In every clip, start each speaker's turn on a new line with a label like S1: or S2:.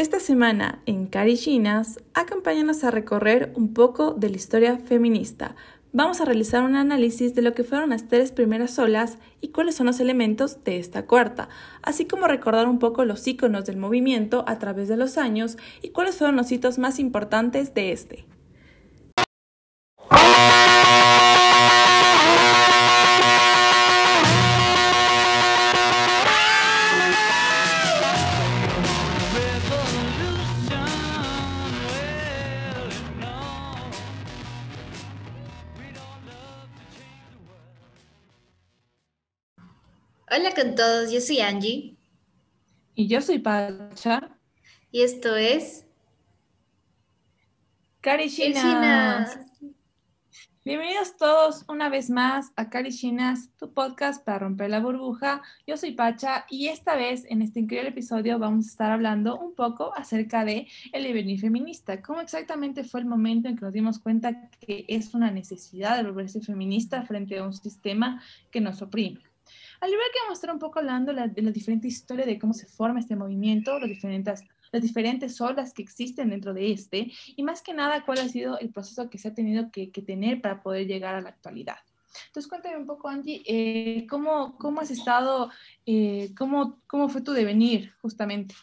S1: Esta semana en Carillinas, acompáñanos a recorrer un poco de la historia feminista. Vamos a realizar un análisis de lo que fueron las tres primeras olas y cuáles son los elementos de esta cuarta, así como recordar un poco los iconos del movimiento a través de los años y cuáles fueron los hitos más importantes de este.
S2: Todos, yo soy Angie.
S1: Y yo soy Pacha.
S2: Y esto es...
S1: Carishinas. Bienvenidos todos una vez más a Carishinas, tu podcast para romper la burbuja. Yo soy Pacha y esta vez en este increíble episodio vamos a estar hablando un poco acerca de el devenir feminista. ¿Cómo exactamente fue el momento en que nos dimos cuenta que es una necesidad de volverse feminista frente a un sistema que nos oprime? Al igual que mostrar un poco hablando de la diferente historia de cómo se forma este movimiento, las diferentes, las diferentes olas que existen dentro de este, y más que nada cuál ha sido el proceso que se ha tenido que, tener para poder llegar a la actualidad. Entonces, cuéntame un poco, Angie, eh, ¿cómo, ¿cómo, has estado, eh, cómo, cómo fue tu devenir justamente?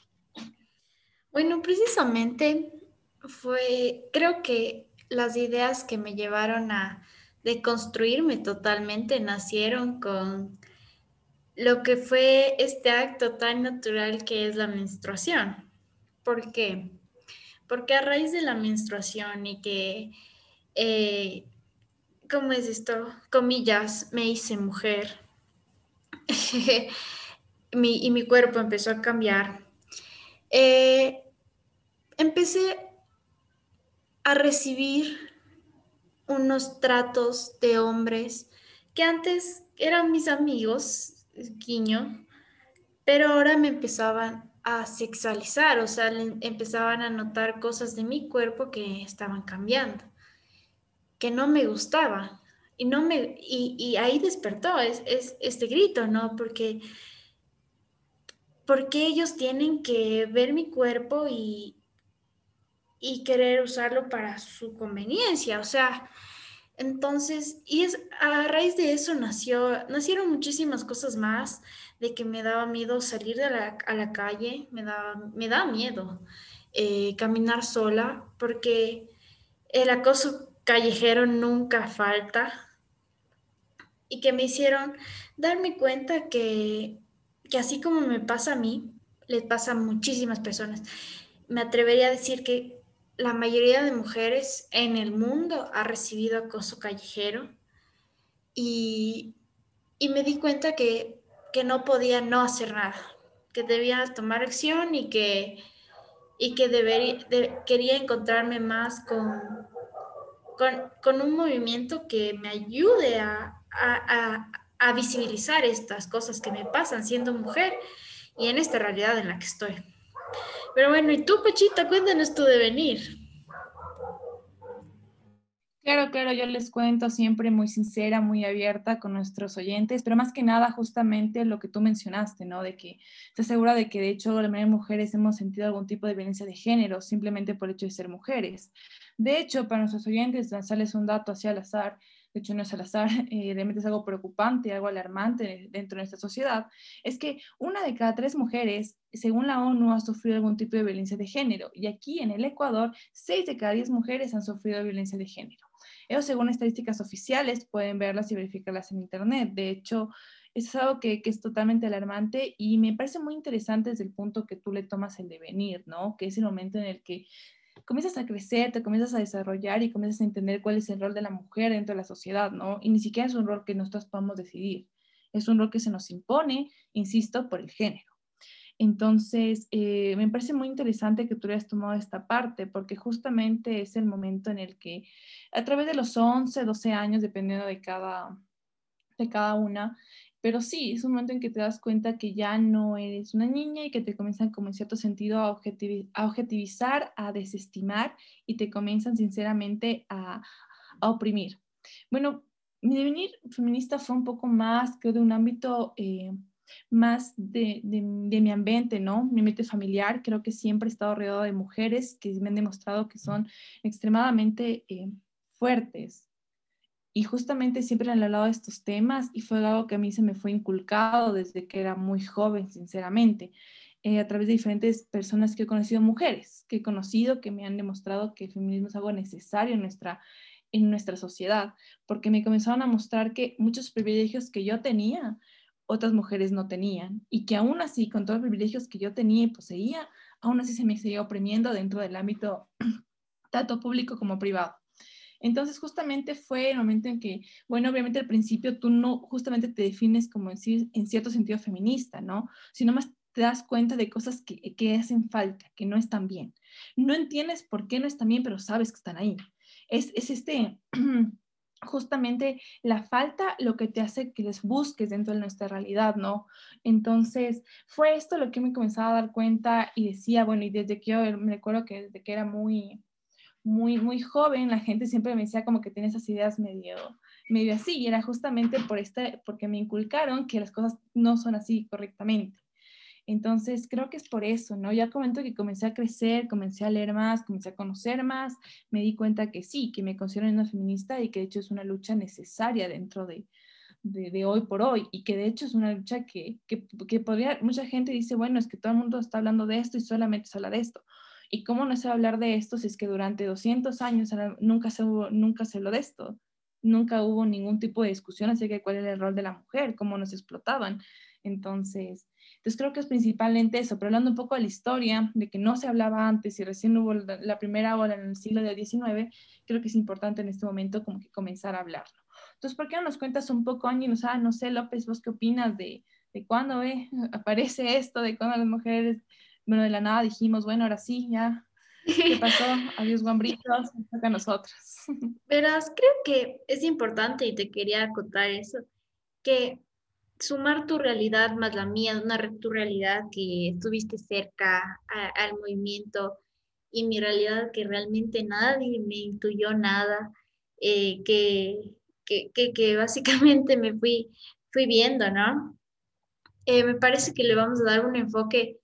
S2: Bueno, precisamente fue, creo que las ideas que me llevaron a deconstruirme totalmente nacieron con lo que fue este acto tan natural que es la menstruación. ¿Por qué? Porque a raíz de la menstruación y que, eh, ¿cómo es esto? Comillas, me hice mujer y mi cuerpo empezó a cambiar. Eh, empecé a recibir unos tratos de hombres que antes eran mis amigos, guiño, pero ahora me empezaban a sexualizar, o sea, empezaban a notar cosas de mi cuerpo que estaban cambiando, que no me gustaba. Y, no me, y, ahí despertó es, este grito, ¿no? Porque, porque ellos tienen que ver mi cuerpo y, y querer usarlo para su conveniencia. O sea, entonces, y a raíz de eso nació, nacieron muchísimas cosas más, de que me daba miedo salir a la calle, me daba, me daba miedo eh, caminar sola, porque el acoso callejero nunca falta, y que me hicieron darme cuenta que, que así como me pasa a mí, le pasa a muchísimas personas. Me atrevería a decir que la mayoría de mujeres en el mundo ha recibido acoso callejero y, me di cuenta que, no podía no hacer nada, que debía tomar acción y que, y que debería, quería encontrarme más con, con, un movimiento que me ayude a, a visibilizar estas cosas que me pasan siendo mujer y en esta realidad en la que estoy. Pero bueno, y tú, Pechita, cuéntanos tu devenir.
S1: Claro, claro, yo les cuento siempre muy sincera, muy abierta con nuestros oyentes, pero más que nada justamente lo que tú mencionaste, ¿no? De que se asegura de que de hecho la mayoría de mujeres hemos sentido algún tipo de violencia de género simplemente por el hecho de ser mujeres. De hecho, para nuestros oyentes, lanzarles un dato hacia al azar, de hecho no es al azar, eh, realmente es algo preocupante, algo alarmante dentro de nuestra sociedad, es que una de cada tres mujeres, según la ONU, ha sufrido algún tipo de violencia de género. Y aquí en el Ecuador, seis de cada diez mujeres han sufrido violencia de género. Eso según estadísticas oficiales, pueden verlas y verificarlas en Internet. De hecho, es algo que, que, es totalmente alarmante y me parece muy interesante desde el punto que tú le tomas el devenir, ¿no? Que es el momento en el que comienzas a crecer, te comienzas a desarrollar y comienzas a entender cuál es el rol de la mujer dentro de la sociedad, ¿no? Y ni siquiera es un rol que nosotros podamos decidir, es un rol que se nos impone, insisto, por el género. Entonces, eh, me parece muy interesante que tú hayas tomado esta parte, porque justamente es el momento en el que a través de los 11, 12 años, dependiendo de cada, de cada una, pero sí, es un momento en que te das cuenta que ya no eres una niña y que te comienzan como en cierto sentido a, objetivizar, a desestimar y te comienzan sinceramente a, oprimir. Bueno, mi devenir feminista fue un poco más que de un ámbito, eh, más de, de, mi ambiente, ¿no? Mi ambiente familiar, creo que siempre he estado rodeado de mujeres que me han demostrado que son extremadamente eh, fuertes. Y justamente siempre han hablado de estos temas y fue algo que a mí se me fue inculcado desde que era muy joven, sinceramente, eh, a través de diferentes personas que he conocido, mujeres que he conocido, que me han demostrado que el feminismo es algo necesario en nuestra, en nuestra sociedad, porque me comenzaron a mostrar que muchos privilegios que yo tenía, otras mujeres no tenían, y que aún así, con todos los privilegios que yo tenía y poseía, aún así se me seguía oprimiendo dentro del ámbito tanto público como privado. Entonces, justamente fue el momento en que, bueno, obviamente al principio tú no justamente te defines como en, en cierto sentido feminista, ¿no? Sino más te das cuenta de cosas que, que hacen falta, que no están bien. No entiendes por qué no están bien, pero sabes que están ahí. Es, es este justamente la falta lo que te hace que les busques dentro de nuestra realidad, ¿no? Entonces, fue esto lo que me comenzaba a dar cuenta y decía, bueno, y desde que yo me recuerdo que desde que era muy, muy, muy joven, la gente siempre me decía como que tiene esas ideas medio, medio así, y era justamente por este, porque me inculcaron que las cosas no son así correctamente. Entonces, creo que es por eso, ¿no? Ya comento que comencé a crecer, comencé a leer más, comencé a conocer más, me di cuenta que sí, que me considero una feminista y que de hecho es una lucha necesaria dentro de, de, hoy por hoy y que de hecho es una lucha que, que, que, podría, mucha gente dice, bueno, es que todo el mundo está hablando de esto y solamente se habla de esto. ¿Y cómo no se va a hablar de esto si es que durante 200 años nunca se, hubo, nunca se habló de esto? Nunca hubo ningún tipo de discusión acerca de cuál era el rol de la mujer, cómo nos explotaban. Entonces, entonces creo que es principalmente eso, pero hablando un poco de la historia, de que no se hablaba antes y recién hubo la primera ola en el siglo XIX, creo que es importante en este momento como que comenzar a hablarlo. Entonces, ¿por qué no nos cuentas un poco, Angie? Ah, no sé, López, ¿vos qué opinas de, de cuándo eh, aparece esto, de cuándo las mujeres, bueno, de la nada dijimos, bueno, ahora sí, ya, ¿qué pasó? Adiós, guambritos, toca a nosotros.
S2: Verás, creo que es importante y te quería acotar eso, que sumar tu realidad más la mía, una tu realidad que estuviste cerca al movimiento y mi realidad que realmente nadie me intuyó nada, eh, que, que, que, básicamente me fui, fui viendo, ¿no? Eh, me parece que le vamos a dar un enfoque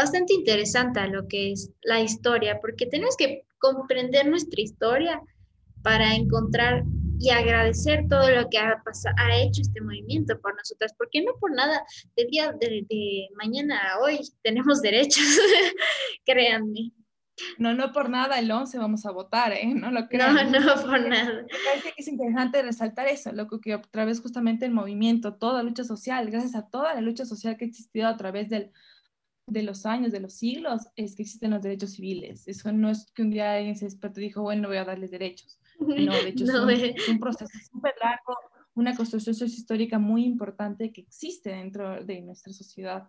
S2: bastante interesante a lo que es la historia, porque tenemos que comprender nuestra historia para encontrar y agradecer todo lo que ha, pasado, ha hecho este movimiento por nosotras, porque no por nada, de día de, mañana a hoy tenemos derechos, créanme.
S1: No, no por nada el 11 vamos a votar, ¿eh? No lo creo.
S2: No, no por nada.
S1: Me parece que es interesante resaltar eso, lo que otra vez justamente el movimiento, toda lucha social, gracias a toda la lucha social que ha existido a través del, de los años, de los siglos, es que existen los derechos civiles. Eso no es que un día alguien se despertó y dijo, bueno, voy a darles derechos. No, de hecho es, un, proceso súper largo, una construcción sociohistórica muy importante que existe dentro de nuestra sociedad,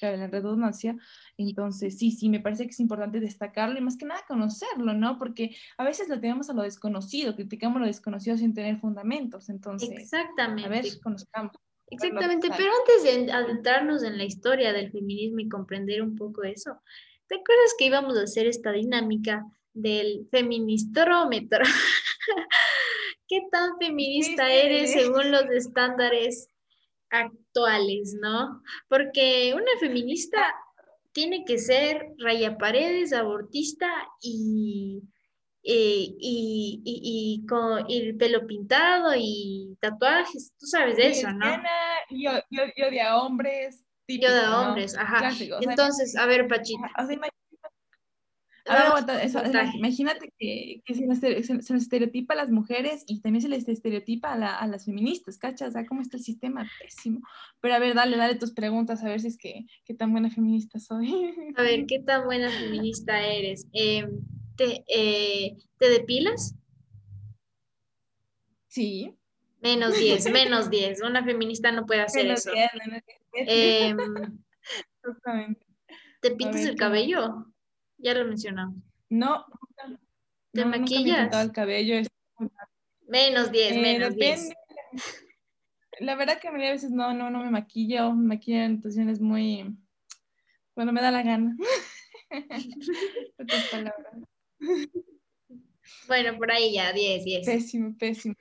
S1: la redundancia. Entonces, sí, sí, me parece que es importante destacarlo y más que nada conocerlo, ¿no? Porque a veces lo tenemos a lo desconocido, criticamos lo desconocido sin tener fundamentos. Entonces,
S2: Exactamente.
S1: a ver, conozcamos.
S2: Exactamente, pero antes de adentrarnos en la historia del feminismo y comprender un poco eso, ¿te acuerdas que íbamos a hacer esta dinámica del feministrómetro. ¿Qué tan feminista eres según los estándares actuales, no? Porque una feminista tiene que ser raya paredes, abortista y, y, con el pelo pintado y tatuajes, tú sabes de eso, ¿no?
S1: Yo, yo, de hombres.
S2: yo de hombres, ajá. Entonces, a ver, Pachita.
S1: Imagínate que, se, nos, estereotipa a las mujeres y también se les estereotipa a, las feministas, ¿cachas? O cómo está el sistema, pésimo. Pero a ver, dale, dale tus preguntas, a ver si es que, qué tan buena feminista soy.
S2: A ver, ¿qué tan buena feminista eres? Em, ¿te, eh, ¿Te depilas?
S1: Sí.
S2: Menos 10, menos 10. Una feminista no puede hacer eso. Em, ¿Te pintas el cabello? Ya lo mencionamos.
S1: No.
S2: ¿Te maquillas?
S1: el cabello.
S2: Menos 10, eh, menos 10.
S1: La verdad que a veces no, no, no me maquillo. Me maquillo en situaciones muy... Cuando me da la gana.
S2: Bueno, por ahí ya, 10, 10.
S1: Pésimo, pésimo.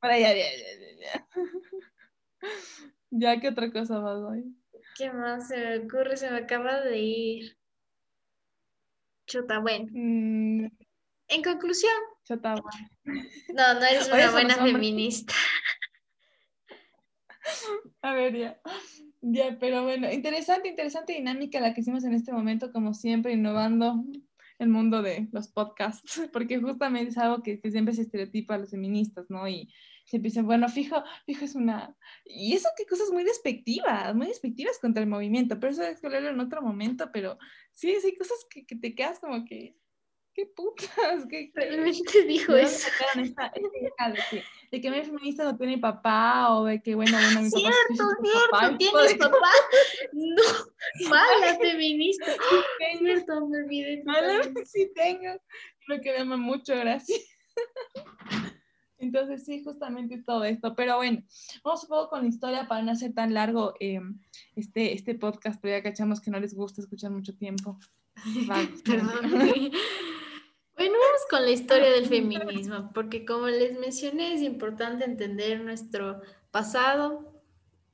S1: Por ahí ya, 10, 10, Ya, ¿qué otra cosa más hoy?
S2: ¿Qué más se me ocurre? Se me acaba de ir. Chuta, bueno.
S1: Mm,
S2: En conclusión,
S1: chota, bueno.
S2: no, no eres una buena feminista.
S1: A ver, ya. Ya, pero bueno, interesante, interesante dinámica la que hicimos en este momento, como siempre, innovando el mundo de los podcasts, porque justamente es algo que, que siempre se estereotipa a los feministas, ¿no? Y siempre dicen, bueno, fijo, fijo es una... Y eso que cosas muy despectivas, muy despectivas contra el movimiento, pero eso es que en otro momento, pero sí, sí, cosas que, que te quedas como que... ¿Qué putas? ¿Qué,
S2: Realmente dijo
S1: ¿De dónde
S2: eso.
S1: esta, esta de que, de que mi feminista no tiene papá o de que, bueno, bueno, mi papá sí
S2: Cierto,
S1: papá,
S2: cierto,
S1: tipo
S2: tienes
S1: de
S2: papá. No, mala feminista.
S1: tengo,
S2: Cierto, me olvidé.
S1: mala, sí tengo, lo que me ama mucho, gracias. Entonces, sí, justamente todo esto. Pero bueno, vamos un poco con la historia para no hacer tan largo eh, este, este podcast, pero ya cachamos que no les gusta escuchar mucho tiempo. Vale,
S2: Perdón. Bueno, vamos con la historia del feminismo, porque como les mencioné, es importante entender nuestro pasado,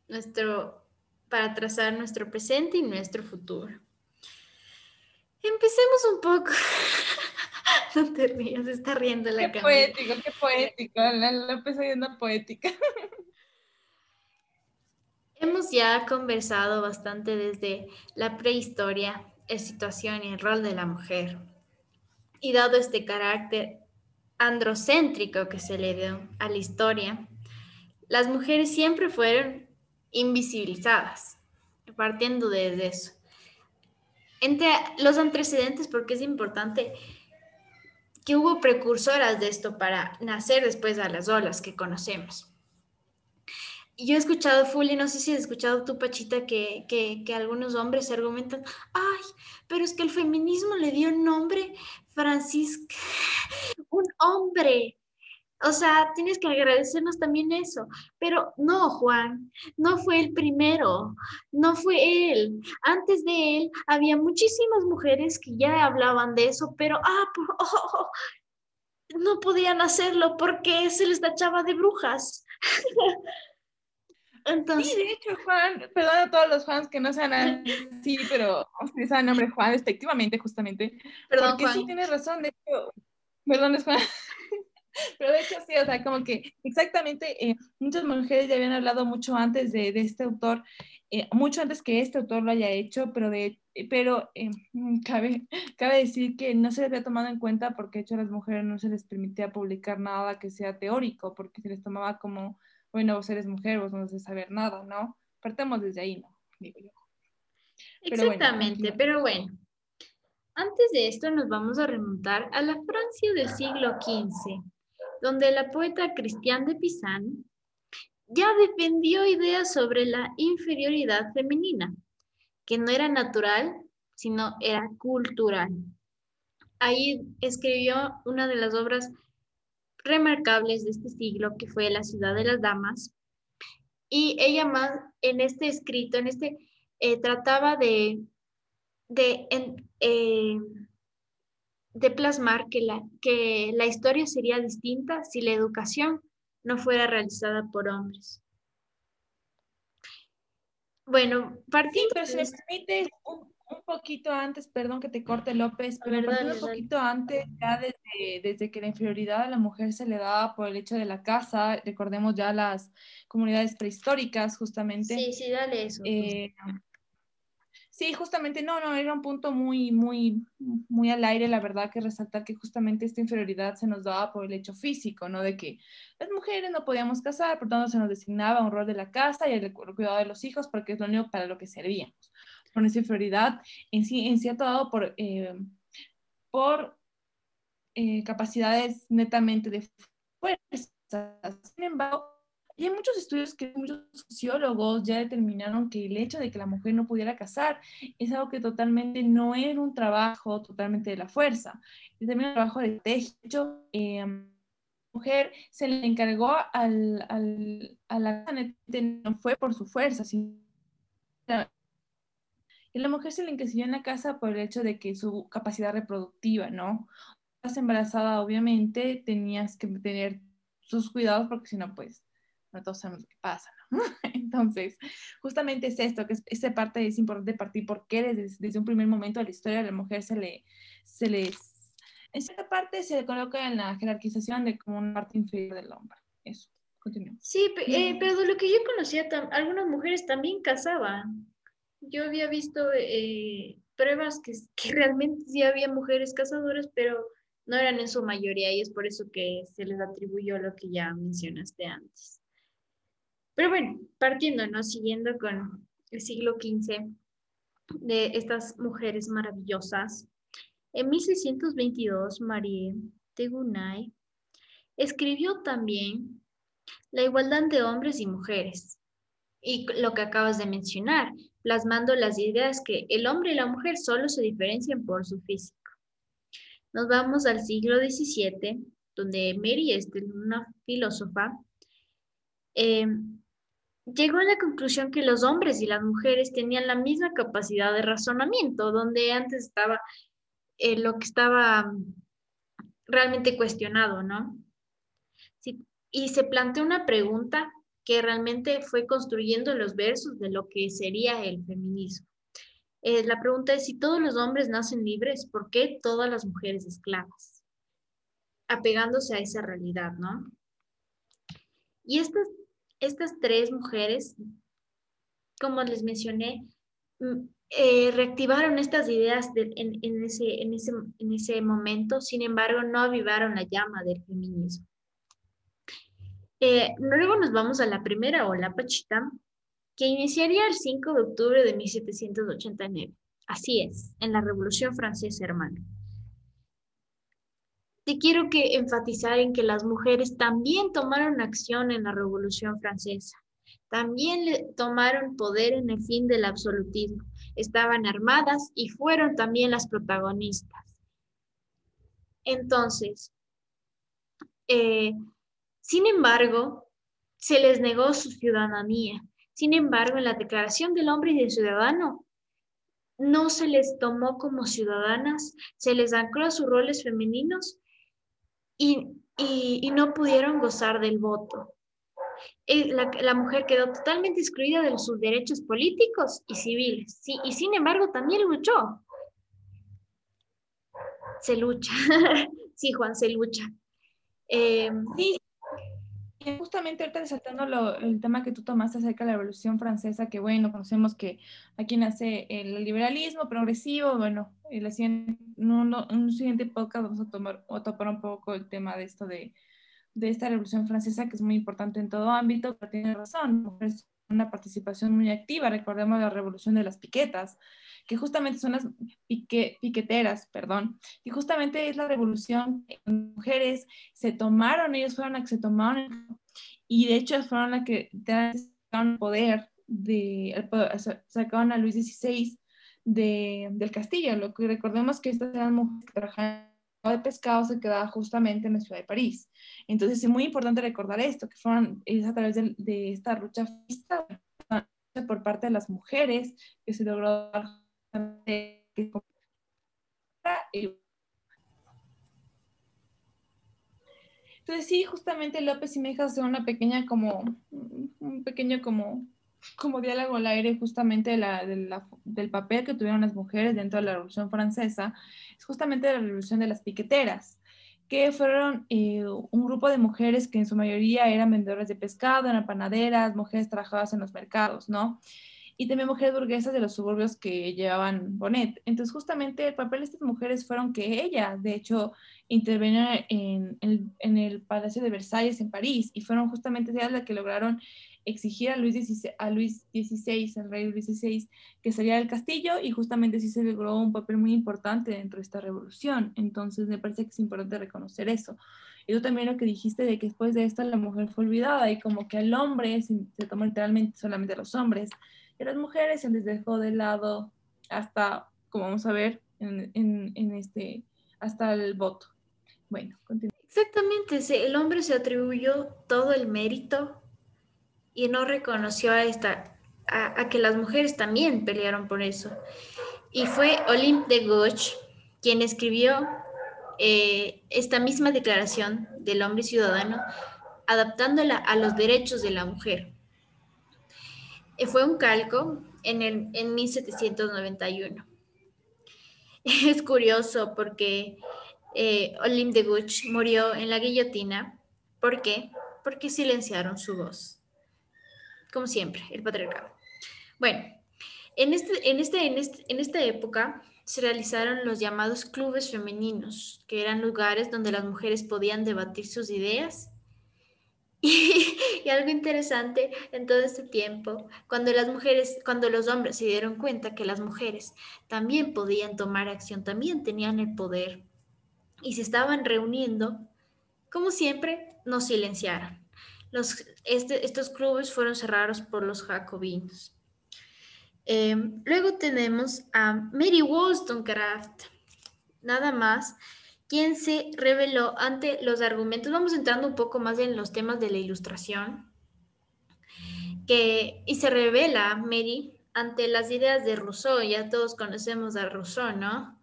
S2: nuestro, para trazar nuestro presente y nuestro futuro. Empecemos un poco. No te rías, está riendo la
S1: Qué
S2: cámara.
S1: poético, qué poético. La, empecé yendo poética.
S2: Hemos ya conversado bastante desde la prehistoria, la situación y el rol de la mujer. Y dado este carácter androcéntrico que se le dio a la historia, las mujeres siempre fueron invisibilizadas, partiendo desde eso. Entre los antecedentes, porque es importante que hubo precursoras de esto para nacer después a las olas que conocemos. Yo he escuchado full y no sé si has escuchado tú, Pachita, que, que, que algunos hombres argumentan, ay, pero es que el feminismo le dio nombre Francisca, un hombre. O sea, tienes que agradecernos también eso. Pero no, Juan, no fue el primero, no fue él. Antes de él había muchísimas mujeres que ya hablaban de eso, pero ah, por- oh, oh, no podían hacerlo porque se les tachaba de brujas. Entonces,
S1: Sí, de hecho, Juan, perdón a todos los fans que no sean así, pero utilizan el nombre Juan despectivamente, justamente.
S2: perdón,
S1: porque
S2: Juan.
S1: sí tienes razón, de hecho, perdón, es Juan. Pero de hecho sí, o sea, como que exactamente eh, muchas mujeres ya habían hablado mucho antes de, de este autor, eh, mucho antes que este autor lo haya hecho, pero, de, pero eh, cabe, cabe decir que no se le había tomado en cuenta porque de hecho a las mujeres no se les permitía publicar nada que sea teórico, porque se les tomaba como, bueno, vos eres mujer, vos no debes saber nada, ¿no? Partamos desde ahí, ¿no? Digo yo. Pero bueno,
S2: Exactamente, pero bueno. Antes de esto nos vamos a remontar a la Francia del siglo XV, donde la poeta Christiane de Pizan ya defendió ideas sobre la inferioridad femenina, que no era natural, sino era cultural. Ahí escribió una de las obras remarcables de este siglo, que fue La ciudad de las damas, y ella más en este escrito, en este, eh, trataba de, de, en- eh, de plasmar que la, que la historia sería distinta si la educación no fuera realizada por hombres. Bueno,
S1: Sí,
S2: partiendo
S1: pero si me permites un, un poquito antes, perdón que te corte López, pero
S2: ver,
S1: partiendo
S2: dale,
S1: un poquito antes, ya desde, desde que la inferioridad a la mujer se le daba por el hecho de la casa, recordemos ya las comunidades prehistóricas justamente.
S2: Sí, sí, dale eso.
S1: Eh, sí, justamente, no, no, era un punto muy, muy, muy al aire, la verdad, que resaltar que justamente esta inferioridad se nos daba por el hecho físico, ¿no? De que las mujeres no podíamos casar, por tanto se nos designaba un rol de la casa y el, cu- cuidado de los hijos, porque es lo único para lo que servíamos. Por esa inferioridad, en, sí, en cierto dado, por, eh, por eh, capacidades netamente de fuerza. Sin embargo, hay muchos estudios que muchos sociólogos ya determinaron que el hecho de que la mujer no pudiera casar es algo que totalmente no era un trabajo totalmente de la fuerza, es también un trabajo de hecho, eh, mujer se le encargó al, al, a la no fue por su fuerza, sino y la mujer se le encasilló en la casa por el hecho de que su capacidad reproductiva, ¿no? Estás embarazada, obviamente, tenías que tener sus cuidados porque si no, pues no todos sabemos qué pasa, ¿no? Entonces, justamente es esto, que esa parte es importante partir porque desde, desde, un primer momento de la historia de la mujer se le, se les, en cierta parte se le coloca en la jerarquización de como una parte inferior del hombre. Eso, continuamos.
S2: Sí, eh, pero de lo que yo conocía, algunas mujeres también casaban. Yo había visto eh, pruebas que, que realmente sí había mujeres casadoras, pero no eran en su mayoría y es por eso que se les atribuyó lo que ya mencionaste antes. Pero bueno, partiendo, ¿no? Siguiendo con el siglo XV de estas mujeres maravillosas, en 1622 Marie de Gounay escribió también La igualdad de hombres y mujeres. Y lo que acabas de mencionar, plasmando las ideas que el hombre y la mujer solo se diferencian por su físico. Nos vamos al siglo XVII, donde Mary Esther, una filósofa, eh, llegó a la conclusión que los hombres y las mujeres tenían la misma capacidad de razonamiento, donde antes estaba eh, lo que estaba realmente cuestionado, ¿no? y se planteó una pregunta que realmente fue construyendo los versos de lo que sería el feminismo. Eh, la pregunta es, si todos los hombres nacen libres, ¿por qué todas las mujeres esclavas? Apegándose a esa realidad, ¿no? Y estas, estas tres mujeres, como les mencioné, mm, eh, reactivaron estas ideas en, ese, en, ese, en ese momento, sin embargo, no avivaron la llama del feminismo. Eh, luego nos vamos a la primera ola Pachita, que iniciaría el 5 de octubre de 1789. Así es, en la Revolución Francesa, hermano. Te quiero que enfatizar en que las mujeres también tomaron acción en la Revolución Francesa. También tomaron poder en el fin del absolutismo. Estaban armadas y fueron también las protagonistas. Entonces, eh, sin embargo, se les negó su ciudadanía sin embargo, en la Declaración del Hombre y del Ciudadano no se les tomó como ciudadanas, se les ancló a sus roles femeninos y, no pudieron gozar del voto. Eh, la, mujer quedó totalmente excluida de sus derechos políticos y civiles, y sin embargo también luchó. Se lucha, sí, Juan, se lucha.
S1: Eh, sí, justamente ahorita resaltando el tema que tú tomaste acerca de la Revolución Francesa, que bueno, conocemos que aquí nace el liberalismo progresivo, bueno, en, un siguiente podcast vamos a tomar o topar un poco el tema de esto de, de esta Revolución Francesa, que es muy importante en todo ámbito, pero tiene razón, mujeres una participación muy activa, recordemos la Revolución de las Piquetas, que justamente son las piqueteras, perdón, y justamente es la revolución que mujeres se tomaron, ellos fueron las que se tomaron, y de hecho fueron las que sacaron poder, de, sacaron a Luis XVI de, del castillo, lo que recordemos que estas eran mujeres que trabajaban de pescado se quedaba justamente en la ciudad de París. Entonces es muy importante recordar esto, que es a través de, de esta lucha por parte de las mujeres que se logró entonces sí, justamente López y Mejas hace una pequeña como, un pequeño como, como diálogo al aire justamente de la, del papel que tuvieron las mujeres dentro de la Revolución Francesa, es justamente la Revolución de las Piqueteras, que fueron eh, un grupo de mujeres que en su mayoría eran vendedoras de pescado, eran panaderas, mujeres trabajadoras en los mercados, ¿no? y también mujeres burguesas de los suburbios que llevaban bonet. Entonces, justamente el papel de estas mujeres fueron que ellas, de hecho, intervinieron en, en, el Palacio de Versalles en París y fueron justamente ellas las que lograron exigir a Luis, XVI, a Luis XVI, al rey Luis XVI, que saliera del castillo y justamente sí se logró un papel muy importante dentro de esta revolución. Entonces, me parece que es importante reconocer eso. Y tú también lo que dijiste de que después de esto la mujer fue olvidada y como que al hombre se, se tomó literalmente solamente a los hombres las mujeres se les dejó de lado hasta, como vamos a ver, en, este, hasta el voto. Bueno, continúa.
S2: Exactamente, el hombre se atribuyó todo el mérito y no reconoció a, esta, a, que las mujeres también pelearon por eso. Y fue Olympe de Gauche quien escribió eh, esta misma declaración del hombre ciudadano adaptándola a los derechos de la mujer. Eh, fue un calco en, el, en 1791. Es curioso porque eh, Olympe de Gouges murió en la guillotina. ¿Por qué? Porque silenciaron su voz. Como siempre, el patriarcado. Bueno, en, este, en, este, en, este, esta época se realizaron los llamados clubes femeninos, que eran lugares donde las mujeres podían debatir sus ideas. Y, algo interesante en todo este tiempo, cuando las mujeres, cuando los hombres se dieron cuenta que las mujeres también podían tomar acción, también tenían el poder y se estaban reuniendo, como siempre, nos silenciaron. Los, este, estos clubes fueron cerrados por los jacobinos. Em, luego tenemos a Mary Wollstonecraft, nada más, quien se reveló ante los argumentos. Vamos entrando un poco más en los temas de la ilustración. Que, y se revela Mary ante las ideas de Rousseau. Ya todos conocemos a Rousseau, ¿no?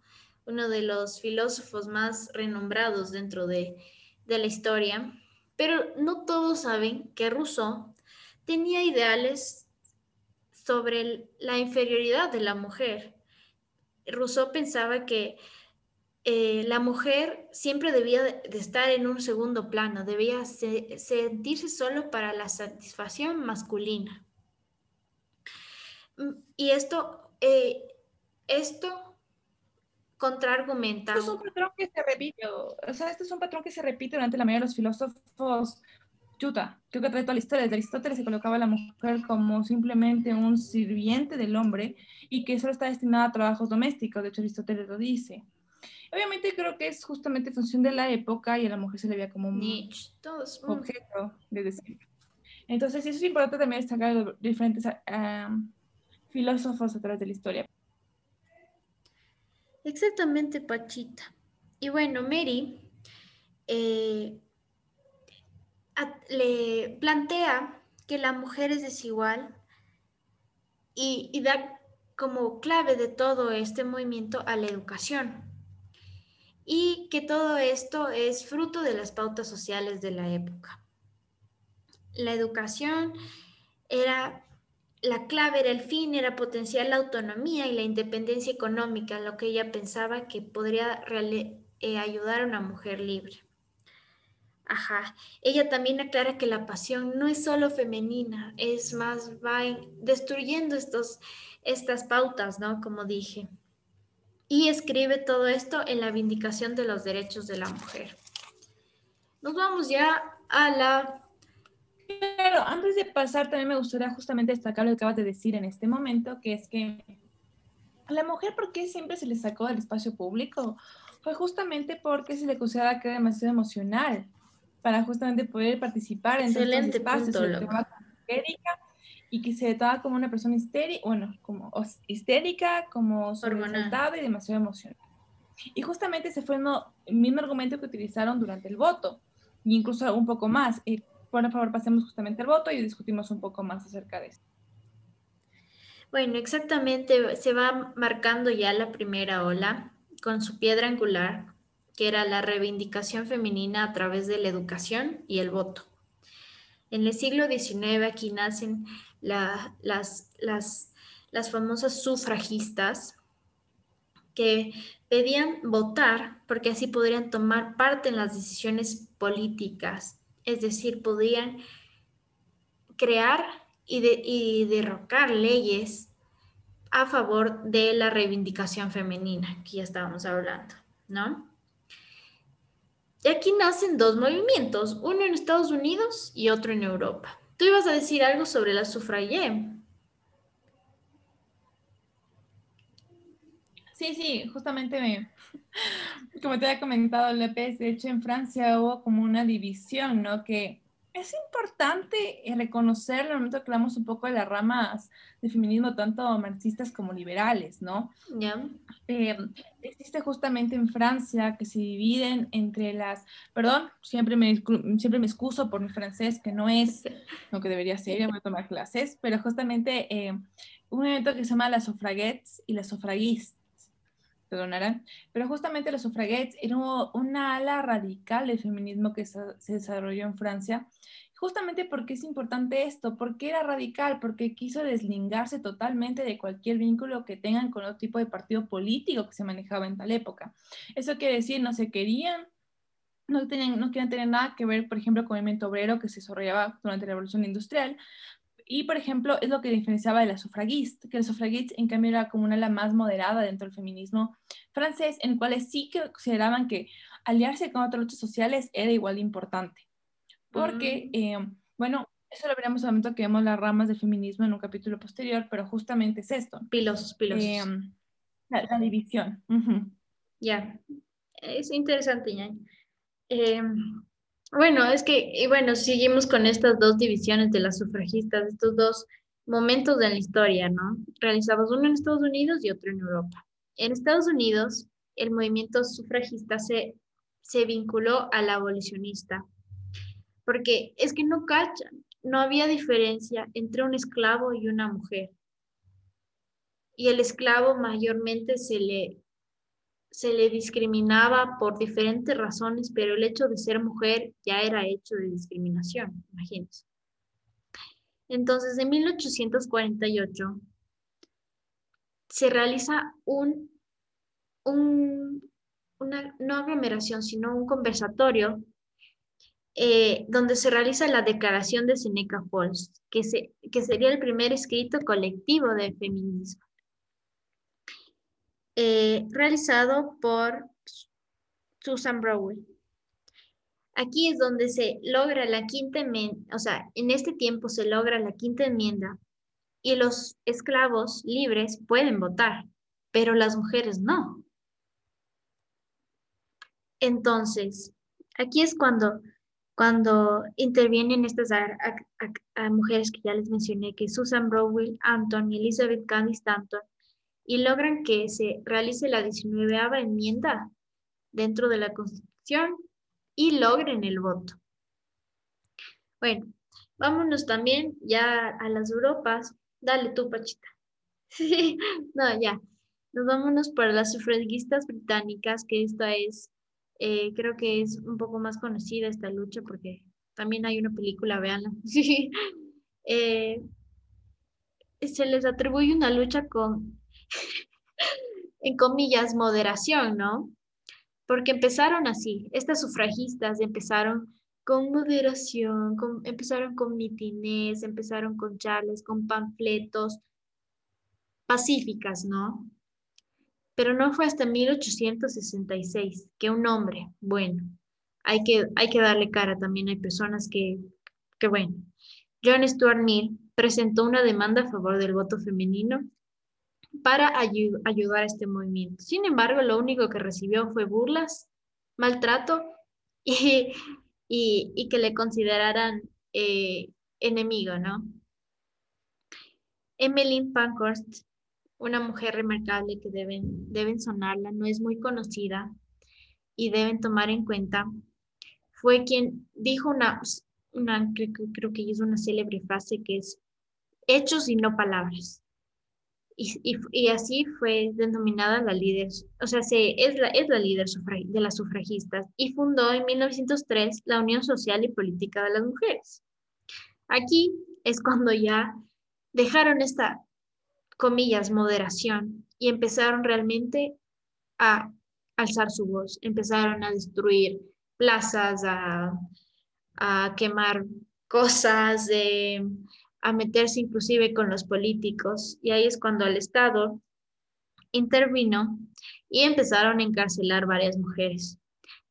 S2: Uno de los filósofos más renombrados dentro de, de la historia. Pero no todos saben que Rousseau tenía ideales sobre la inferioridad de la mujer. Rousseau pensaba que eh, la mujer siempre debía de, estar en un segundo plano, debía sentirse solo para la satisfacción masculina. Mm, y esto, eh, esto contraargumenta.
S1: Esto es un patrón que se repite, o sea, este es un patrón que se repite durante la mayoría de los filósofos chuta, creo que trae toda la historia. Desde Aristóteles se colocaba a la mujer como simplemente un sirviente del hombre y que solo está destinada a trabajos domésticos. De hecho, Aristóteles lo dice. Obviamente creo que es justamente función de la época y a la mujer se le veía como un objeto de decir. Entonces, eso es importante también destacar los diferentes filósofos a través de la historia.
S2: Exactamente, Pachita. Y bueno, Mary eh, le plantea que la mujer es desigual y, da como clave de todo este movimiento a la educación y que todo esto es fruto de las pautas sociales de la época. La educación era la clave, era el fin, era potenciar la autonomía y la independencia económica, lo que ella pensaba que podría eh, ayudar a una mujer libre. Ajá. Ella también aclara que la pasión no es solo femenina, es más, va destruyendo estos, estas pautas, ¿no? Como dije. Y escribe todo esto en la Vindicación de los Derechos de la Mujer. Nos vamos ya a la...
S1: Claro, antes de pasar, también me gustaría justamente destacar lo que acabas de decir en este momento, que es que la mujer, ¿por qué siempre se le sacó del espacio público? Fue justamente porque se le consideraba que era demasiado emocional para justamente poder participar en
S2: Excelente espacios.
S1: y que se trataba como una persona histérica, bueno, como histérica, como sobresaltada y demasiado emocional. Y justamente ese fue el mismo argumento que utilizaron durante el voto, e incluso un poco más. Y por favor, pasemos justamente al voto y discutimos un poco más acerca de eso.
S2: Bueno, exactamente, se va marcando ya la primera ola con su piedra angular, que era la reivindicación femenina a través de la educación y el voto. En el siglo XIX aquí nacen las, las, las famosas sufragistas que pedían votar porque así podrían tomar parte en las decisiones políticas, es decir, podían crear y, y derrocar leyes a favor de la reivindicación femenina, que ya estábamos hablando, ¿no? Y aquí nacen dos movimientos, uno en Estados Unidos y otro en Europa. Tú ibas a decir algo sobre la sufragée.
S1: Sí, sí, justamente me, como te había comentado, López, de hecho en Francia hubo como una división, ¿no? Que es importante reconocer en el momento que hablamos un poco de las ramas de feminismo, tanto marxistas como liberales, ¿no?
S2: Ya.
S1: Eh, existe justamente en Francia que se dividen entre las, perdón, siempre me, siempre me excuso por mi francés, que no es lo que debería ser, ya voy a tomar clases, pero justamente eh, un evento que se llama las sufragettes y las sufragistas. Perdonarán, pero justamente los sufragettes eran una ala radical del feminismo que se desarrolló en Francia justamente porque es importante esto, porque era radical, porque quiso deslingarse totalmente de cualquier vínculo que tengan con otro tipo de partido político que se manejaba en tal época. Eso quiere decir, no se querían, no, tenían, no querían tener nada que ver, por ejemplo, con el movimiento obrero que se desarrollaba durante la Revolución Industrial. Y, por ejemplo, es lo que diferenciaba de la sufragista, que la sufragista, en cambio, era como una la más moderada dentro del feminismo francés, en cuales sí que consideraban que aliarse con otras luchas sociales era igual de importante porque, eh, bueno, eso lo veremos en el momento que vemos las ramas del feminismo en un capítulo posterior, pero justamente es esto.
S2: Pilosos, pilosos.
S1: Eh, la, división.
S2: Ya, es interesante, ya. Eh, bueno, es que, y bueno, seguimos con estas dos divisiones de las sufragistas, estos dos momentos de la historia, ¿no? Realizados uno en Estados Unidos y otro en Europa. En Estados Unidos, el movimiento sufragista se, se vinculó al abolicionista, porque es que no cachan, no había diferencia entre un esclavo y una mujer. Y el esclavo mayormente se le, se le discriminaba por diferentes razones, pero el hecho de ser mujer ya era hecho de discriminación, imagínense. Entonces, en 1848 se realiza un, un una, no aglomeración, sino un conversatorio eh, donde se realiza la declaración de Seneca Falls, que, se, que sería el primer escrito colectivo de feminismo, eh, realizado por Susan Browell. Aquí es donde se logra la quinta enmienda, o sea, en este tiempo se logra la quinta enmienda y los esclavos libres pueden votar, pero las mujeres no. Entonces, aquí es cuando cuando intervienen estas mujeres que ya les mencioné, que Susan Browell Anton y Elizabeth Cady Stanton, y logran que se realice la 19 enmienda dentro de la Constitución y logren el voto. Bueno, vámonos también ya a las Europas. Dale tú, Pachita. Sí, no, ya. Nos vámonos para las sufragistas británicas, que esta es eh, creo que es un poco más conocida esta lucha porque también hay una película, véanla. Eh, se les atribuye una lucha con, en comillas, moderación, ¿no? Porque empezaron así, estas sufragistas empezaron con moderación, empezaron con mitines, empezaron con charles, con panfletos, pacíficas, ¿no? pero no fue hasta 1866 que un hombre, bueno, hay que, hay que darle cara también, hay personas que, que bueno, John Stuart Mill presentó una demanda a favor del voto femenino para ayudar a este movimiento. Sin embargo, lo único que recibió fue burlas, maltrato y, y, que le consideraran eh, enemigo, ¿no? Emmeline Pankhurst una mujer remarcable que deben, deben sonarla, no es muy conocida y deben tomar en cuenta, fue quien dijo una, una creo, que es una célebre frase que es hechos y no palabras. Y, así fue denominada la líder, o sea, se, es, la, es la líder de las sufragistas y fundó en 1903 la Unión Social y Política de las Mujeres. Aquí es cuando ya dejaron esta comillas, moderación, y empezaron realmente a alzar su voz, empezaron a destruir plazas, a, quemar cosas, a meterse inclusive con los políticos. Y ahí es cuando el Estado intervino y empezaron a encarcelar varias mujeres.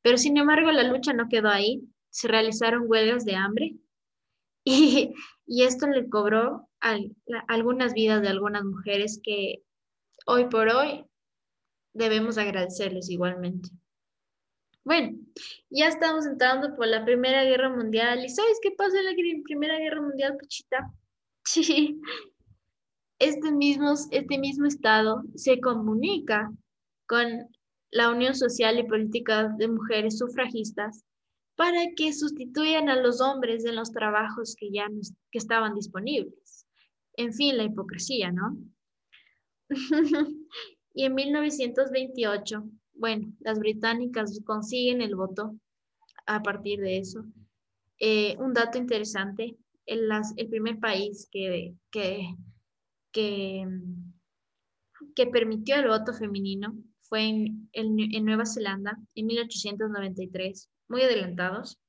S2: Pero sin embargo, la lucha no quedó ahí. Se realizaron huelgas de hambre y, y esto le cobró algunas vidas de algunas mujeres que hoy por hoy debemos agradecerles igualmente. Bueno, ya estamos entrando por la Primera Guerra Mundial. ¿Y sabes qué pasa en la Primera Guerra Mundial, Puchita? Sí, este mismo, este mismo Estado se comunica con la Unión Social y Política de Mujeres Sufragistas para que sustituyan a los hombres en los trabajos que ya que estaban disponibles. En fin, la hipocresía, ¿no? Y en 1928, bueno, las británicas consiguen el voto a partir de eso. Eh, un dato interesante, el, el primer país que, que, que, que, permitió el voto femenino fue en, en, Nueva Zelanda en 1893, muy adelantados.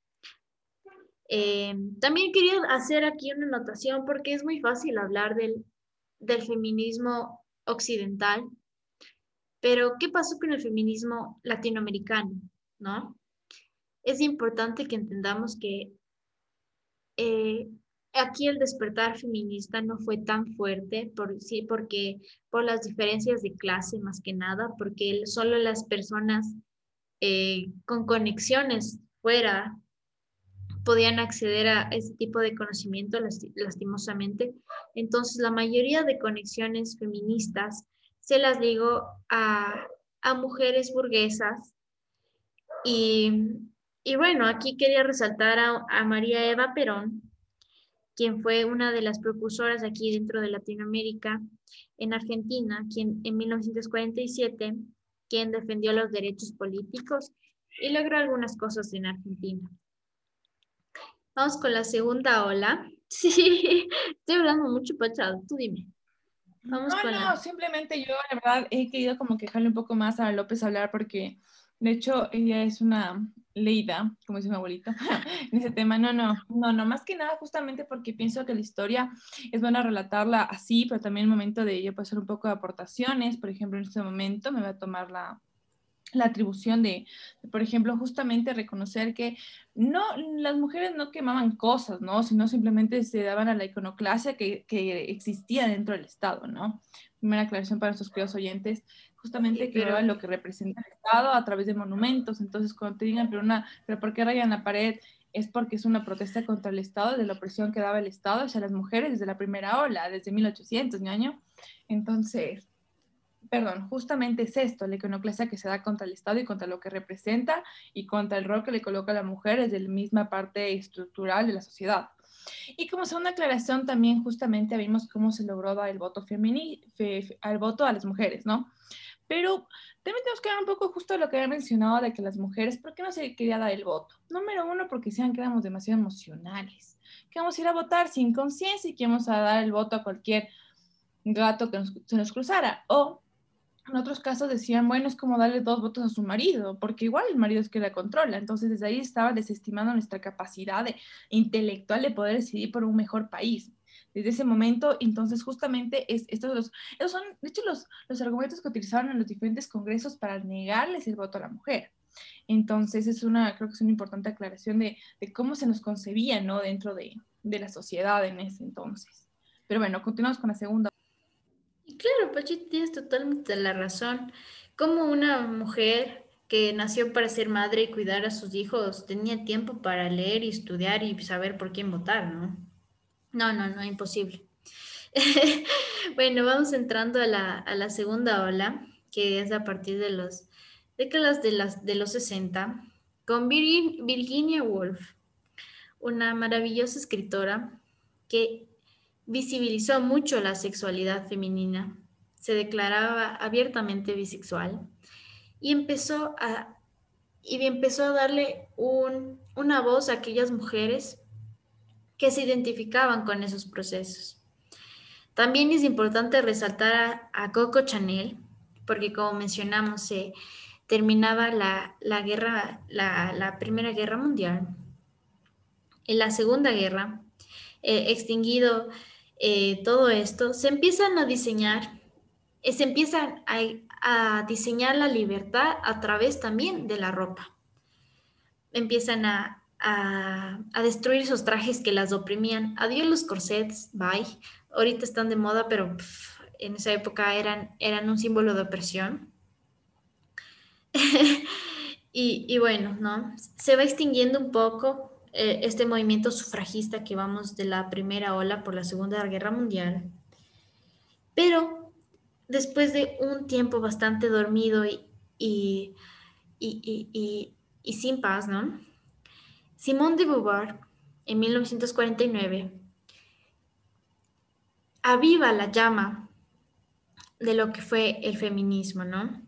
S2: Eh, también quería hacer aquí una anotación porque es muy fácil hablar del, del feminismo occidental, pero ¿qué pasó con el feminismo latinoamericano? ¿No? Es importante que entendamos que eh, aquí el despertar feminista no fue tan fuerte, por, sí, porque por las diferencias de clase más que nada, porque solo las personas eh, con conexiones fuera podían acceder a ese tipo de conocimiento lastimosamente. Entonces, la mayoría de conexiones feministas se las digo a, a mujeres burguesas y, y, bueno, aquí quería resaltar a, a María Eva Perón, quien fue una de las precursoras aquí dentro de Latinoamérica, en Argentina, quien en 1947, quien defendió los derechos políticos y logró algunas cosas en Argentina. Vamos con la segunda ola. Sí, estoy hablando mucho, Pachado, tú dime.
S1: Vamos no, no, simplemente yo la verdad he querido como quejarle un poco más a López hablar porque de hecho, ella es una leída, como dice mi abuelita, en ese tema. No, no, no, no, más que nada justamente porque pienso que la historia es buena relatarla así, pero también el momento de ella puede hacer un poco de aportaciones. Por ejemplo, en este momento me voy a tomar la, la atribución de, por ejemplo, justamente reconocer que no, las mujeres no quemaban cosas, ¿no? Sino simplemente se daban a la iconoclasia que, que existía dentro del Estado, ¿no? Primera aclaración para nuestros queridos oyentes, justamente que lo que representa el Estado a través de monumentos. Entonces, cuando te digan, pero, una, pero ¿por qué rayan la pared? Es porque es una protesta contra el Estado, de la opresión que daba el Estado hacia las mujeres desde la primera ola, desde 1800, año. Entonces, perdón, justamente es esto, la iconoclasia que se da contra el Estado y contra lo que representa y contra el rol que le coloca a la mujer desde la misma parte estructural de la sociedad. Y como segunda aclaración, también justamente vimos cómo se logró dar el voto femenino, al voto a las mujeres, ¿no? Pero también tenemos que ver un poco justo lo que había mencionado de que las mujeres, ¿por qué no se quería dar el voto? Número uno, porque decían que éramos demasiado emocionales, que vamos a ir a votar sin conciencia y que vamos a dar el voto a cualquier gato que se nos cruzara. O en otros casos decían, bueno, es como darle dos votos a su marido, porque igual el marido es que la controla. Entonces, desde ahí estaba desestimando nuestra capacidad de, intelectual de poder decidir por un mejor país desde ese momento. Entonces, justamente, es, estos los, esos son, de hecho, los, los argumentos que utilizaron en los diferentes congresos para negarles el voto a la mujer. Entonces, es una, creo que es una importante aclaración de, de cómo se nos concebía, ¿no? Dentro de, de, la sociedad en ese entonces. Pero bueno, continuamos con la segunda.
S2: Claro, Pachi, tienes totalmente la razón. Como una mujer que nació para ser madre y cuidar a sus hijos tenía tiempo para leer y estudiar y saber por quién votar, ¿no? No, no, no, imposible. bueno, vamos entrando a la, segunda ola, que es a partir de las décadas de, las, de los 60, con Virginia Woolf, una maravillosa escritora que visibilizó mucho la sexualidad femenina, se declaraba abiertamente bisexual y empezó a, y empezó a darle una voz a aquellas mujeres que se identificaban con esos procesos. También es importante resaltar a, Coco Chanel, porque como mencionamos, se terminaba la, guerra, la, Primera Guerra Mundial. En la Segunda Guerra, eh, extinguido eh, todo esto, se empiezan a diseñar, eh, se empiezan a diseñar la libertad a través también de la ropa. Empiezan a, a, destruir esos trajes que las oprimían. Adiós los corsets, bye. Ahorita están de moda, pero en esa época eran, eran un símbolo de opresión. y, bueno, ¿no? Se va extinguiendo un poco eh, este movimiento sufragista que vamos de la primera ola por la Segunda Guerra Mundial. Pero después de un tiempo bastante dormido y, y, y, y sin paz, ¿no? Simone de Beauvoir, en 1949, aviva la llama de lo que fue el feminismo, ¿no?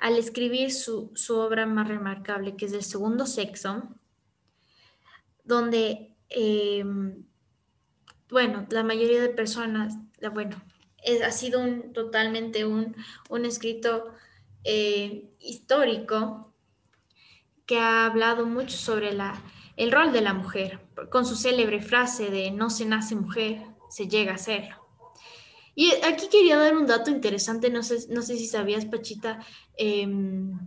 S2: Al escribir su, obra más remarcable, que es El Segundo Sexo, donde, em, bueno, la mayoría de personas, bueno, ha sido un, totalmente un, escrito eh, histórico que ha hablado mucho sobre la, el rol de la mujer, con su célebre frase de no se nace mujer, se llega a serlo. Y aquí quería dar un dato interesante, no sé, no sé si sabías, Pachita. Em,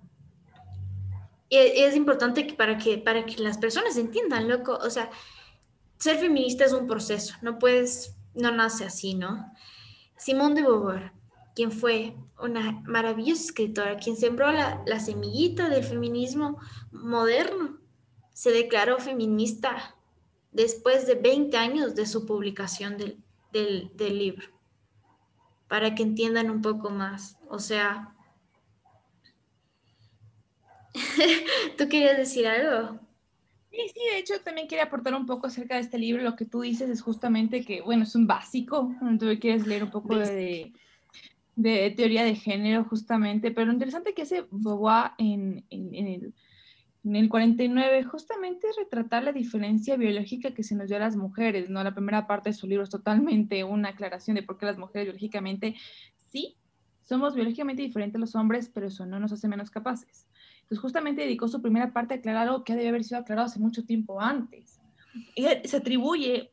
S2: es importante para, que para que las personas entiendan, loco, o sea, ser feminista es un proceso, no puedes, no nace así, ¿no? Simone de Beauvoir, quien fue una maravillosa escritora, quien sembró la semillita del feminismo moderno, se declaró feminista después de 20 años de su publicación del, del, del libro para que entiendan un poco más. O sea, ¿tú querías decir algo?
S1: Sí, sí, de hecho también quería aportar un poco acerca de este libro. Lo que tú dices es justamente que, bueno, es un básico. Tú quieres leer un poco de, de, teoría de género, justamente. Pero lo interesante que hace Beauvoir en, en, en el en el 49, justamente retratar la diferencia biológica que se nos dio a las mujeres, ¿no? La primera parte de su libro es totalmente una aclaración de por qué las mujeres biológicamente sí somos biológicamente diferentes a los hombres, pero eso no nos hace menos capaces. Entonces, justamente dedicó su primera parte a aclarar algo que debe haber sido aclarado hace mucho tiempo antes. Y se atribuye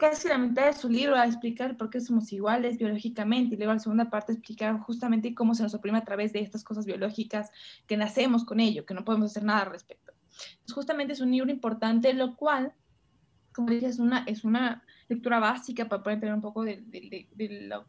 S1: casi la mitad de su libro a explicar por qué somos iguales biológicamente y luego la segunda parte explicar justamente cómo se nos oprime a través de estas cosas biológicas que nacemos con ello, que no podemos hacer nada al respecto. Entonces, justamente es un libro importante, lo cual, como dices, una, es una lectura básica para poder entender un poco de, de, de, lo,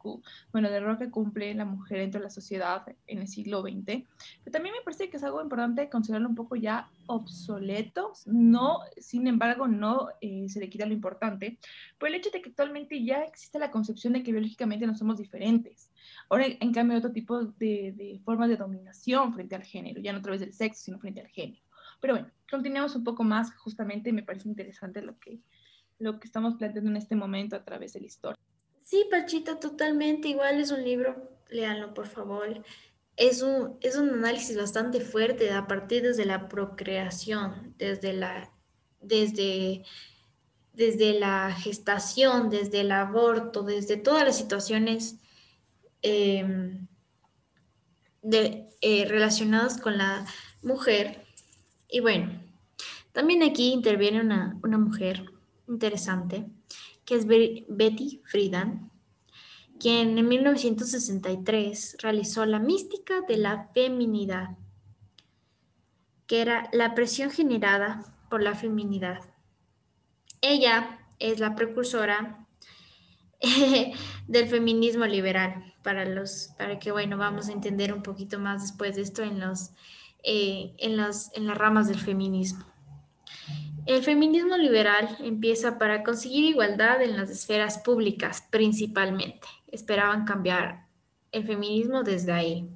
S1: bueno, del rol que cumple la mujer dentro de la sociedad en el siglo XX. Pero también me parece que es algo importante considerarlo un poco ya obsoleto, no, sin embargo, no eh, se le quita lo importante, por el hecho de que actualmente ya existe la concepción de que biológicamente no somos diferentes. Ahora, en cambio, otro tipo de, de formas de dominación frente al género, ya no a través del sexo, sino frente al género. Pero bueno, continuemos un poco más, justamente me parece interesante lo que, lo que estamos planteando en este momento a través de la historia.
S2: Sí, Pachita, totalmente. Igual es un libro, léanlo por favor. Es un, es un análisis bastante fuerte a partir desde la procreación, desde la, desde, desde la gestación, desde el aborto, desde todas las situaciones em, eh, relacionadas con la mujer. Y bueno, también aquí interviene una, una mujer interesante, que es Betty Friedan, quien en 1963 realizó La mística de la feminidad, que era la presión generada por la feminidad. Ella es la precursora del feminismo liberal, para, los, para que, bueno, vamos a entender un poquito más después de esto en, los, eh, en, en las ramas del feminismo. El feminismo liberal empieza para conseguir igualdad en las esferas públicas principalmente. Esperaban cambiar el feminismo desde ahí.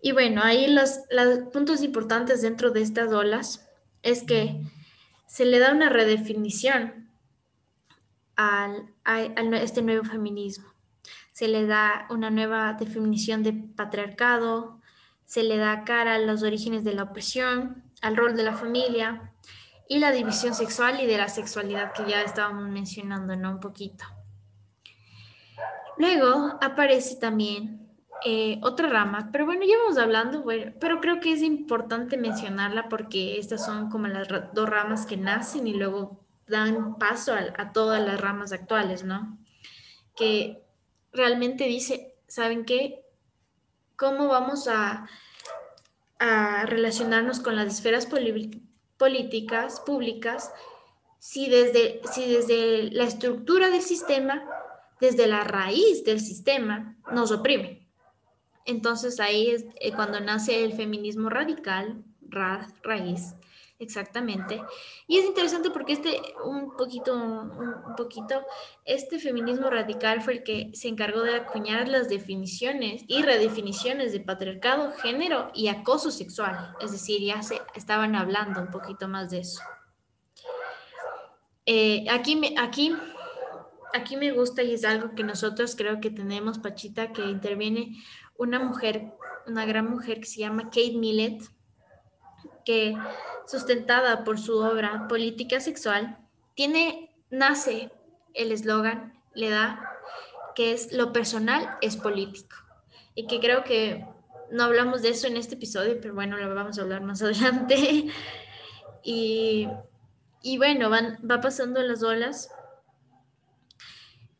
S2: Y bueno, ahí los, puntos importantes dentro de estas olas es que se le da una redefinición al, a, este nuevo feminismo. Se le da una nueva definición de patriarcado, se le da cara a los orígenes de la opresión, al rol de la familia, y la división sexual y de la sexualidad que ya estábamos mencionando, ¿no? Un poquito. Luego aparece también eh, otra rama, pero bueno, ya vamos hablando, pero creo que es importante mencionarla porque estas son como las dos ramas que nacen y luego dan paso a, todas las ramas actuales, ¿no? Que realmente dice, ¿saben qué? ¿Cómo vamos a, a relacionarnos con las esferas? Políticas públicas si desde, si desde la estructura del sistema, desde la raíz del sistema, nos oprime. Entonces ahí es eh, cuando nace el feminismo radical, raíz, exactamente. Y es interesante porque este, un poquito, un poquito, este feminismo radical fue el que se encargó de acuñar las definiciones y redefiniciones de patriarcado, género y acoso sexual. Es decir, ya se estaban hablando un poquito más de eso. Eh, aquí, aquí aquí me gusta y es algo que nosotros creo que tenemos, Pachita, que interviene una mujer, una gran mujer que se llama Kate Millett, que sustentada por su obra Política Sexual, tiene, nace el eslogan, le da, que es lo personal es político. Y que creo que no hablamos de eso en este episodio, pero bueno, lo vamos a hablar más adelante. y, y bueno, van, va pasando las olas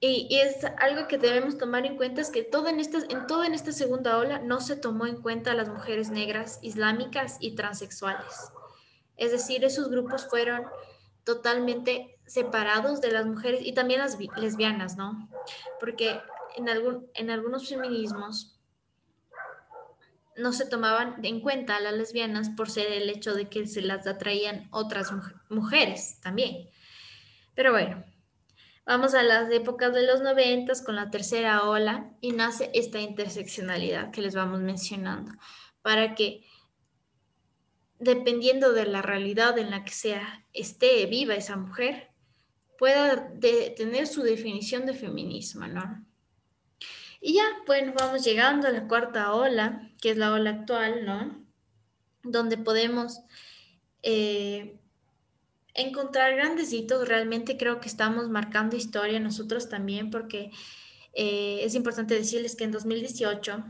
S2: y, es algo que debemos tomar en cuenta, es que todo en, esta, en toda en esta segunda ola no se tomó en cuenta a las mujeres negras, islámicas y transexuales. Es decir, esos grupos fueron totalmente separados de las mujeres y también las lesbianas, ¿no? Porque en, algún, en algunos feminismos no se tomaban en cuenta a las lesbianas por ser el hecho de que se las atraían otras mujeres también. Pero bueno, Vamos a las épocas de los noventas con la tercera ola y nace esta interseccionalidad que les vamos mencionando para que dependiendo de la realidad en la que sea esté viva esa mujer pueda tener su definición de feminismo, ¿no? Y ya, bueno, vamos llegando a la cuarta ola, que es la ola actual, ¿no? Donde podemos eh, encontrar grandes hitos, realmente creo que estamos marcando historia nosotros también, porque eh, es importante decirles que en 2018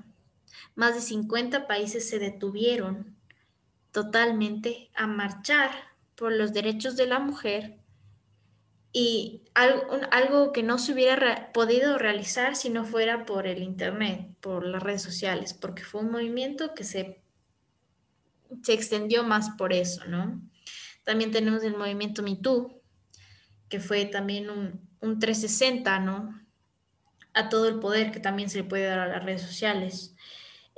S2: más de 50 países se detuvieron totalmente a marchar por los derechos de la mujer y algo, que no se hubiera podido realizar si no fuera por el Internet, por las redes sociales, porque fue un movimiento que se, se extendió más por eso, ¿no? También tenemos el movimiento MeToo, que fue también un, un 360, ¿no? A todo el poder que también se le puede dar a las redes sociales.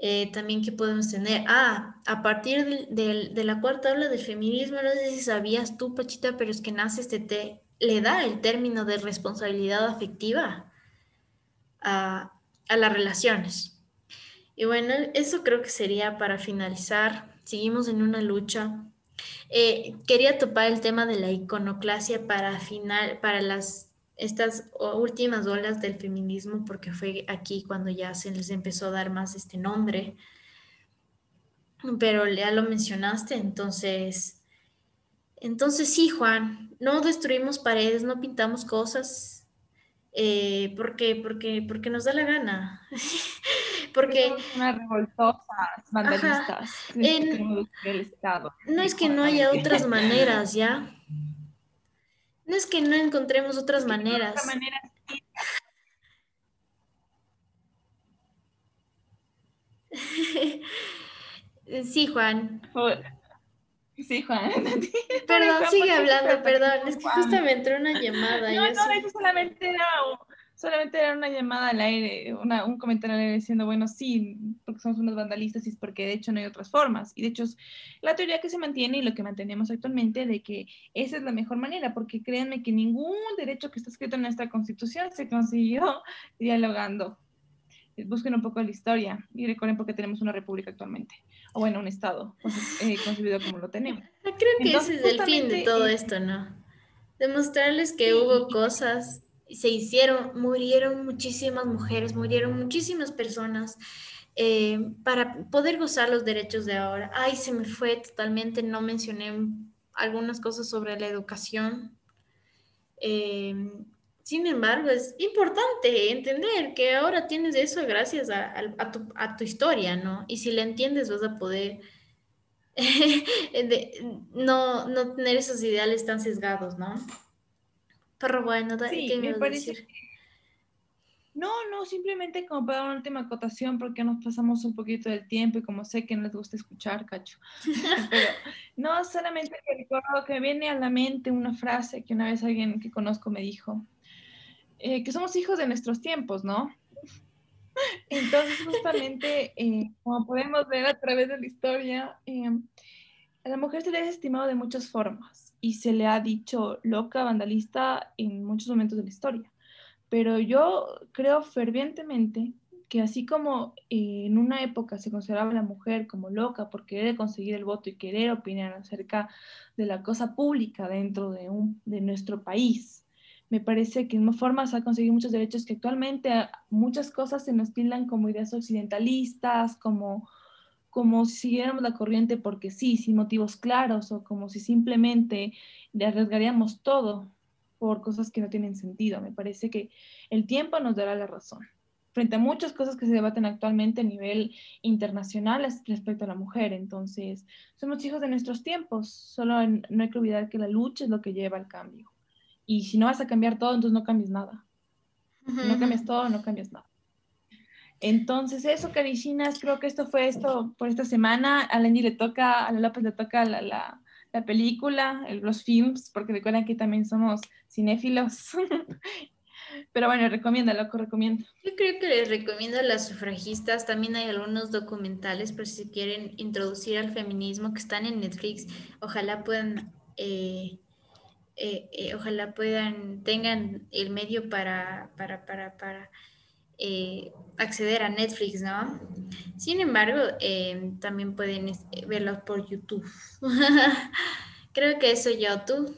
S2: Eh, también que podemos tener, ah, a partir de, la cuarta ola del feminismo, no sé si sabías tú, Pachita, pero es que nace este te le da el término de responsabilidad afectiva a, a las relaciones. Y bueno, eso creo que sería para finalizar. Seguimos en una lucha eh, quería topar el tema de la iconoclasia para final, para las estas últimas olas del feminismo, porque fue aquí cuando ya se les empezó a dar más este nombre. Pero ya lo mencionaste, entonces, entonces sí, Juan, no destruimos paredes, no pintamos cosas, eh, porque, porque, porque nos da la gana. porque
S1: una revoltosas, vandalistas
S2: Estado. No es que no haya otras maneras, ¿ya? No es que no encontremos otras maneras. sí, Juan.
S1: Sí, Juan.
S2: Perdón, sigue hablando, perdón. Es que justo me entró una llamada.
S1: No, no, eso solamente era solamente era una llamada al aire, un comentario al aire diciendo, bueno, sí, porque somos unos vandalistas y es porque de hecho no hay otras formas. Y de hecho es la teoría que se mantiene y lo que mantenemos actualmente de que esa es la mejor manera, porque créanme que ningún derecho que está escrito en nuestra constitución se consiguió dialogando. Busquen un poco la historia y recuerden por qué tenemos una república actualmente, o bueno, un estado eh, concebido como lo tenemos.
S2: Creo que ese es el fin de todo esto, ¿no? Demostrarles que hubo cosas se hicieron, murieron muchísimas mujeres, murieron muchísimas personas eh, para poder gozar los derechos de ahora. Ay, se me fue totalmente, no mencioné algunas cosas sobre la educación. Eh, sin embargo, es importante entender que ahora tienes eso gracias a, a, tu, historia, ¿no? Y si la entiendes vas a poder no, no tener esos ideales tan sesgados, ¿no? Pero bueno, sí, me parece
S1: No, no, simplemente como para una última acotación, porque nos pasamos un poquito del tiempo y como sé que no les gusta escuchar, cacho. Pero no, solamente que recuerdo que me viene a la mente una frase que una vez alguien que conozco me dijo, eh, que somos hijos de nuestros tiempos, ¿no? Entonces, justamente, eh, como podemos ver a través de la historia, eh, a la mujer se le ha estimado de muchas formas y se le ha dicho loca, vandalista en muchos momentos de la historia. Pero yo creo fervientemente que así como eh, en una época se consideraba a la mujer como loca por querer conseguir el voto y querer opinar acerca de la cosa pública dentro de, un, de nuestro país, me parece que no formas a conseguir muchos derechos que actualmente muchas cosas se nos tildan como ideas occidentalistas, como, como si siguiéramos la corriente porque sí, sin motivos claros, o como si simplemente le arriesgaríamos todo por cosas que no tienen sentido. Me parece que el tiempo nos dará la razón frente a muchas cosas que se debaten actualmente a nivel internacional respecto a la mujer. Entonces, somos hijos de nuestros tiempos, solo no hay que olvidar que la lucha es lo que lleva al cambio. Y si no vas a cambiar todo, entonces no cambies nada. Si no cambias todo, no cambias nada. Entonces, eso, Carichinas, creo que esto fue esto por esta semana. A le toca, a la López le toca la, la, la película, los films, porque recuerdan que también somos cinéfilos Pero bueno, recomienda, loco, recomiendo.
S2: Yo creo que les recomiendo a las sufragistas. También hay algunos documentales por si quieren introducir al feminismo que están en Netflix. Ojalá puedan, eh, eh, eh, ojalá puedan, tengan el medio para, para, para, para acceder a Netflix, ¿no? Sin embargo, también pueden verlos por YouTube. creo que eso yo, tú.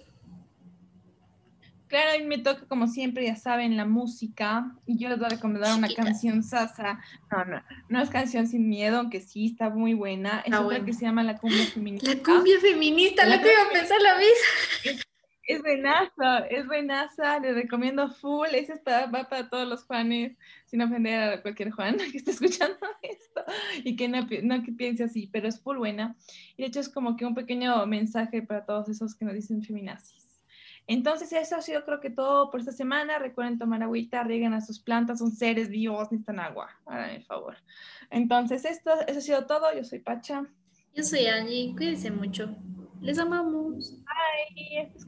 S1: Claro, a mí me toca, como siempre, ya saben, la música. Y yo les voy a recomendar una canción sasa. No, no, no es canción sin miedo, aunque sí está muy buena. Es otra que se llama La Cumbia Feminista.
S2: La Cumbia Feminista, la, que iba a pensar la misma.
S1: Es, buenaza, es buenaza, les recomiendo full. Ese es para, va para todos los Juanes, sin ofender a cualquier Juan que esté escuchando esto y que no, no que piense así, pero es full buena. Y de hecho es como que un pequeño mensaje para todos esos que nos dicen feminazis. Entonces, eso ha sido creo que todo por esta semana. Recuerden tomar agüita, rieguen a sus plantas, son seres vivos, necesitan agua. Háganme el favor. Entonces, esto, eso ha sido todo. Yo soy Pacha.
S2: Yo soy Angie. Cuídense mucho. Les amamos.
S1: Bye. Esto es